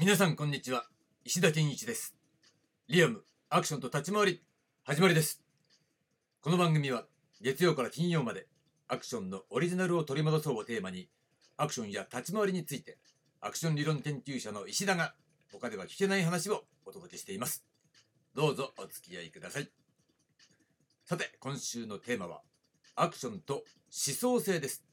皆さんこんにちは。石田健一です。リアムアクションと立ち回り始まりです。この番組は月曜から金曜までアクションのオリジナルを取り戻そうをテーマにアクションや立ち回りについてアクション理論研究者の石田が他では聞けない話をお届けしています。どうぞお付き合いください。さて今週のテーマはアクションと思想性です。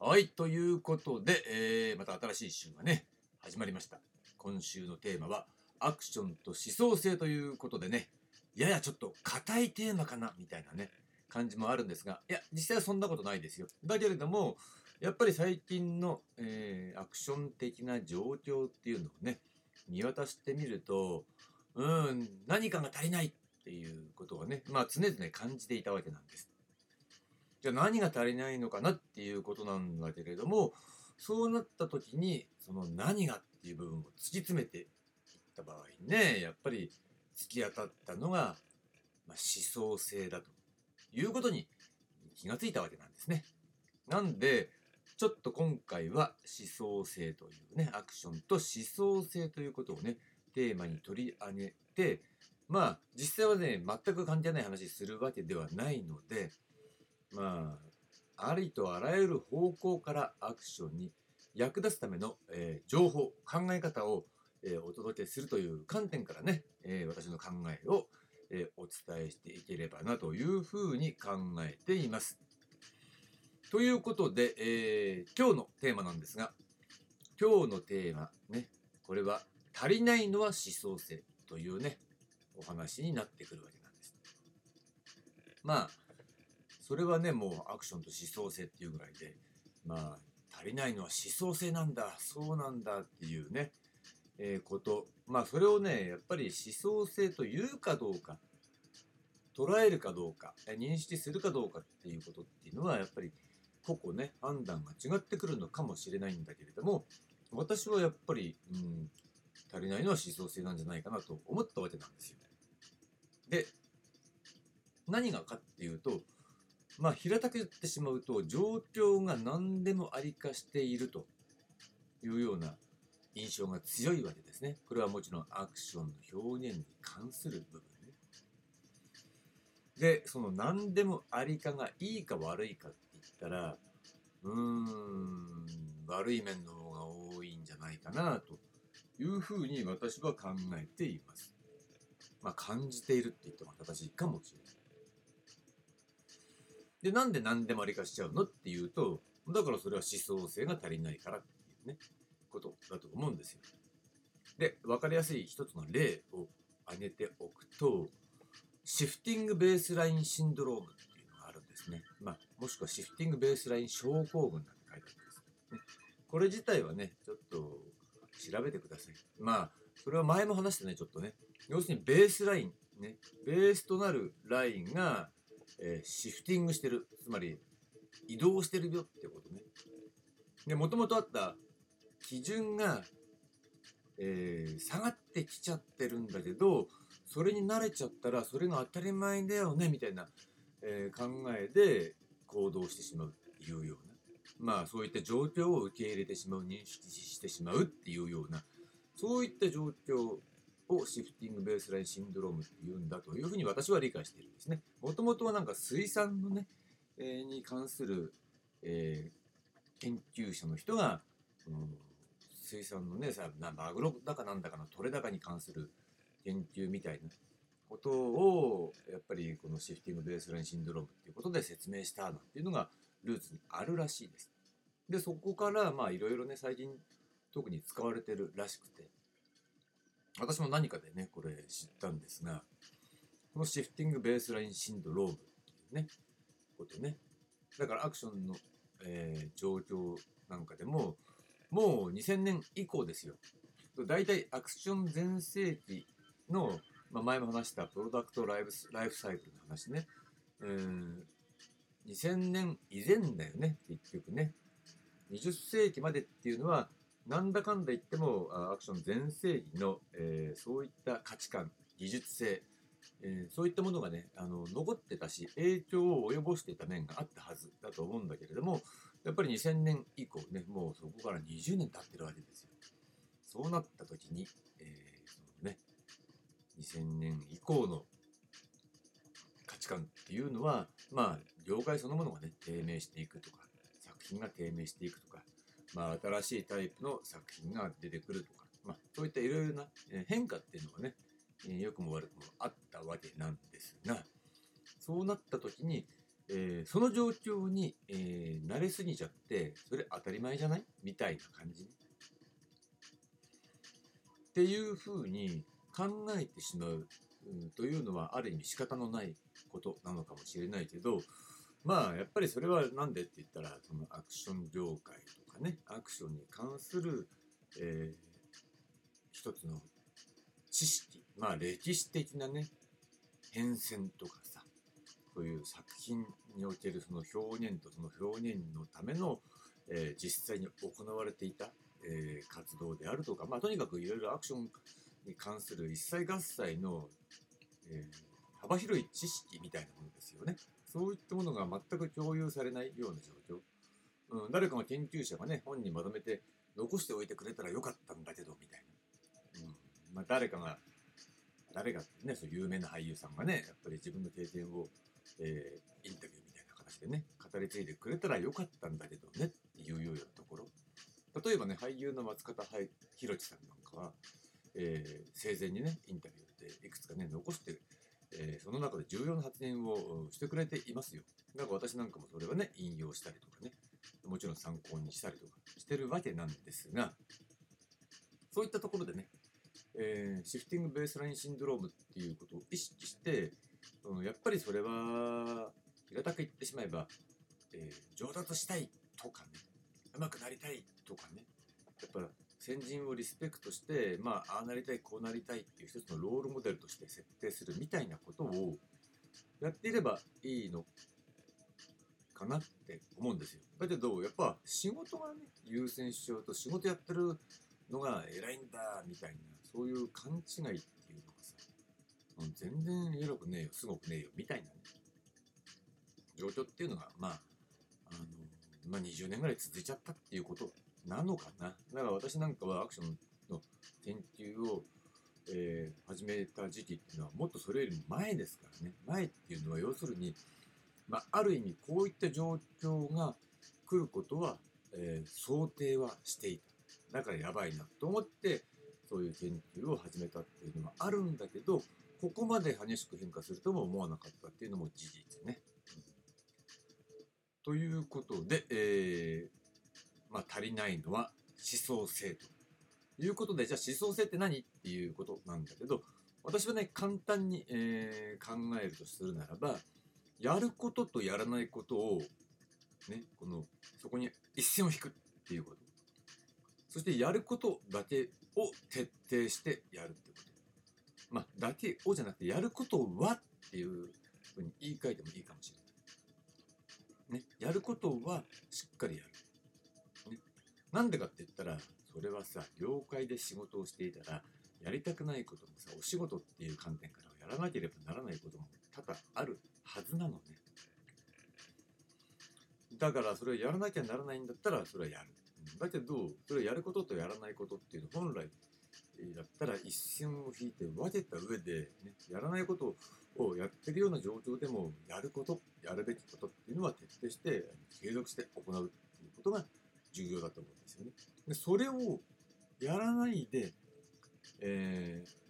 はいということで、えー、また新しい週がね始まりました。今週のテーマはアクションと思想性ということでね。ややちょっと硬いテーマかなみたいなね感じもあるんですがいや実際はそんなことないですよ。だけれどもやっぱり最近の、えー、アクション的な状況っていうのをね見渡してみるとうん何かが足りないっていうことをねまあ常々感じていたわけなんです。じゃあ何が足りないのかなっていうことなんだけれどもそうなった時にその何がっていう部分を突き詰めていった場合ねやっぱり突き当たったのが、まあ、思想性だということに気がついたわけなんですね。なんでちょっと今回は思想性というねアクションと思想性ということをねテーマに取り上げてまあ実際はね全く関係ない話するわけではないのでまあありとあらゆる方向からアクションに役立つための、えー、情報考え方を、えー、お届けするという観点からね、えー、私の考えを、えお伝えしていければなというふうに考えています。ということで、え今日のテーマなんですが今日のテーマねこれは足りないのは思想性というねお話になってくるわけなんです。まあそれはねもうアクションと思想性っていうぐらいでまあ足りないのは思想性なんだそうなんだっていうね、えー、ことまあそれをねやっぱり思想性というかどうか捉えるかどうか認識するかどうかっていうことっていうのはやっぱり個々ね判断が違ってくるのかもしれないんだけれども私はやっぱり、うん、足りないのは思想性なんじゃないかなと思ったわけなんですよね。で何がかっていうとまあ平たく言ってしまうと状況が何でもありかしているというような印象が強いわけですね。これはもちろんアクションの表現に関する部分ね。で、その何でもありかがいいか悪いかって言ったら、うーん、悪い面の方が多いんじゃないかなというふうに私は考えています。まあ感じているって言っても正しいかもしれない。で、なんで何でもありかしちゃうのっていうと、だからそれは思想性が足りないからっていうね、ことだと思うんですよ。で、分かりやすい一つの例を挙げておくと、シフティングベースラインシンドロームっていうのがあるんですね。まあ、もしくはシフティングベースライン症候群なんて書いてあるんです、ね。これ自体はね、ちょっと調べてください。まあ、それは前も話したね、ちょっとね。要するにベースライン、ね、ベースとなるラインがえー、シフティングしてる。つまり移動してるよってことね。でもともとあった基準が、えー、下がってきちゃってるんだけどそれに慣れちゃったらそれが当たり前だよねみたいな、えー、考えで行動してしまうっていうような。まあそういった状況を受け入れてしまう認識してしまうっていうようなそういった状況をシフティングベースラインシンドロームって言うんだというふうに私は理解しているんですね。もともとはなんか水産のね、えー、に関する、えー、研究者の人が、うん、水産のねさマグロだかなんだかの取れ高に関する研究みたいなことをやっぱりこのシフティングベースラインシンドロームっていうことで説明したなんていうのがルーツにあるらしいです。でそこからまあいろいろね最近特に使われてるらしくて私も何かでね、これ知ったんですが、このシフティングベースラインシンドロームっていうね、ことね。だからアクションの、えー、状況なんかでも、もう2000年以降ですよ。大体アクション全盛期の、まあ、前も話したプロダクトライフライフサイクルの話ね。うん、2000年以前だよね、結局ね。20世紀までっていうのは、なんだかんだ言ってもアクション全盛期の、えー、そういった価値観技術性、えー、そういったものがねあの残ってたし影響を及ぼしていた面があったはずだと思うんだけれどもやっぱり2000年以降ねもうそこから20年経ってるわけですよ。そうなった時に、えーそのね、2000年以降の価値観っていうのは、まあ、業界そのものがね、低迷していくとか、作品が低迷していくとか、まあ、新しいタイプの作品が出てくるとか、まあ、そういったいろいろな変化っていうのがね、え良くも悪くもあったわけなんですが、そうなった時に、えーその状況に、えー慣れすぎちゃって、それ当たり前じゃない？みたいな感じ？っていうふうに考えてしまう、というのはある意味仕方のないことなのかもしれないけどまあやっぱりそれはなんでって言ったらそのアクション業界とかねアクションに関する、えー一つの知識まあ歴史的なね変遷とかさそういう作品におけるその表現とその表現のための、えー実際に行われていた、えー活動であるとか、まあ、とにかくいろいろアクションに関する一切合切の、えー幅広い知識みたいなものですよね。そういったものが全く共有されないような状況。うん、誰かが研究者がね、本にまとめて残しておいてくれたらよかったんだけど、みたいな。うんまあ、誰かが、誰がね、そう有名な俳優さんがね、やっぱり自分の経験を、えーインタビューみたいな形でね、語り継いでくれたらよかったんだけどねっていうようなところ。例えばね、俳優の松方弘樹さんなんかは、えー生前にね、インタビューでいくつかね、残して、えーその中で重要な発言をしてくれていますよ。だから私なんかもそれはね、引用したりとかね、もちろん参考にしたりとかしてるわけなんですが、そういったところでね、えーシフティングベースラインシンドロームっていうことを意識して、うんやっぱりそれは、平たく言ってしまえば、えー上達したいとかね、上手くなりたいとかね、やっぱ先人をリスペクトして、まあ、ああなりたい、こうなりたいっていう一つのロールモデルとして設定するみたいなことをやっていればいいのかなって思うんですよ。だけど、やっぱ仕事がね、優先しちゃうと仕事やってるのが偉いんだ、みたいな、そういう勘違いっていうのがさ、全然偉くねえよ、すごくねえよ、みたいなね、状況っていうのが、まあ、あの、まあ、20年ぐらい続いちゃったっていうことなのかな？だから私なんかはアクションの研究を、えー始めた時期っていうのはもっとそれよりも前ですからね。前っていうのは要するに、まあ、ある意味こういった状況が来ることは、えー想定はしていた。だからやばいなと思って、そういう研究を始めたっていうのはあるんだけど、ここまで激しく変化するとも思わなかったっていうのも事実ね。うんということで、えーまあ、足りないのは思想性ということで、じゃあ思想性って何っていうことなんだけど、私はね、簡単に、えー考えるとするならば、やることとやらないことを、ね、この、そこに一線を引くっていうこと。そしてやることだけを徹底してやるっていうこと。まあ、だけをじゃなくて、やることはっていうふうに言い換えてもいいかもしれない。ね、やることはしっかりやる。なんでかって言ったら、それはさ、業界で仕事をしていたら、やりたくないこともさ、お仕事っていう観点からやらなければならないことも多々あるはずなのね。だから、それをやらなきゃならないんだったら、それはやる。だけど、それをやることとやらないことっていうの、本来、だったら一線を引いて分けた上で、ね、やらないことをやってるような状況でも、やること、やるべきことっていうのは徹底して、継続して行うっていうことが重要だと思うんですよね。でそれをやらないで、えー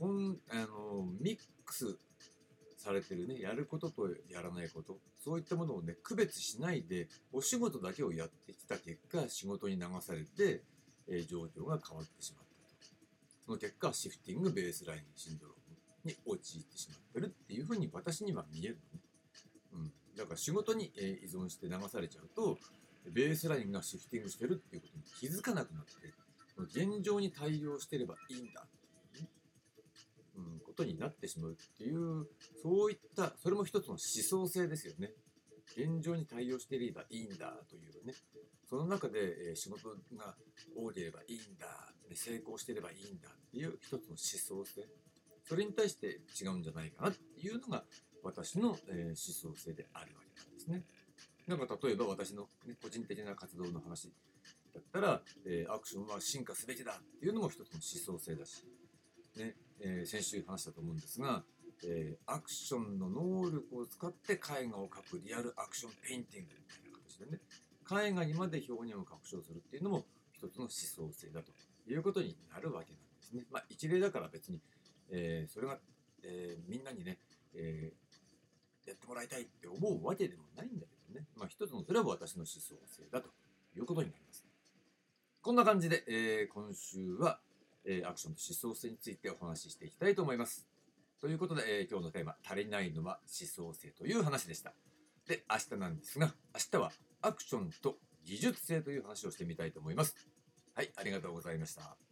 こんあのミックスされてるね、やることとやらないこと、そういったものをね、区別しないで、お仕事だけをやってきた結果、仕事に流されて、えー状況が変わってしまったと。その結果、シフティングベースラインシンドロームに陥ってしまってるっていうふうに私には見えるのね。うん。だから仕事に、え依存して流されちゃうと、ベースラインがシフティングしてるっていうことに気づかなくなって、その現状に対応してればいいんだっていうね、うん、ことになってしまうっていう、そういった、それも一つの思想性ですよね。現状に対応していればいいんだというね。その中で、仕事が多ければいいんだ、成功してればいいんだっていう一つの思想性。それに対して違うんじゃないかなっていうのが私の、思想性であるわけなんですね。なんか例えば私の、ね、個人的な活動の話だったら、えーアクションは進化すべきだっていうのも一つの思想性だし、ねえー先週話したと思うんですが、えーアクションの能力を使って絵画を描くリアルアクションペインティングみたいな形でね絵画にまで表現を拡張するっていうのも一つの思想性だということになるわけなんですね。まあ、一例だから別に、えーそれが、えーみんなにね、えやってもらいたいって思うわけでもないんだけどね、まあ、一つのそれは私の思想性だということになります。こんな感じで、えー今週は、えーアクションと思想性についてお話ししていきたいと思います。ということで、えー今日のテーマ、足りないのは思想性という話でした。で、明日なんですが、明日はアクションと技術性という話をしてみたいと思います。はい、ありがとうございました。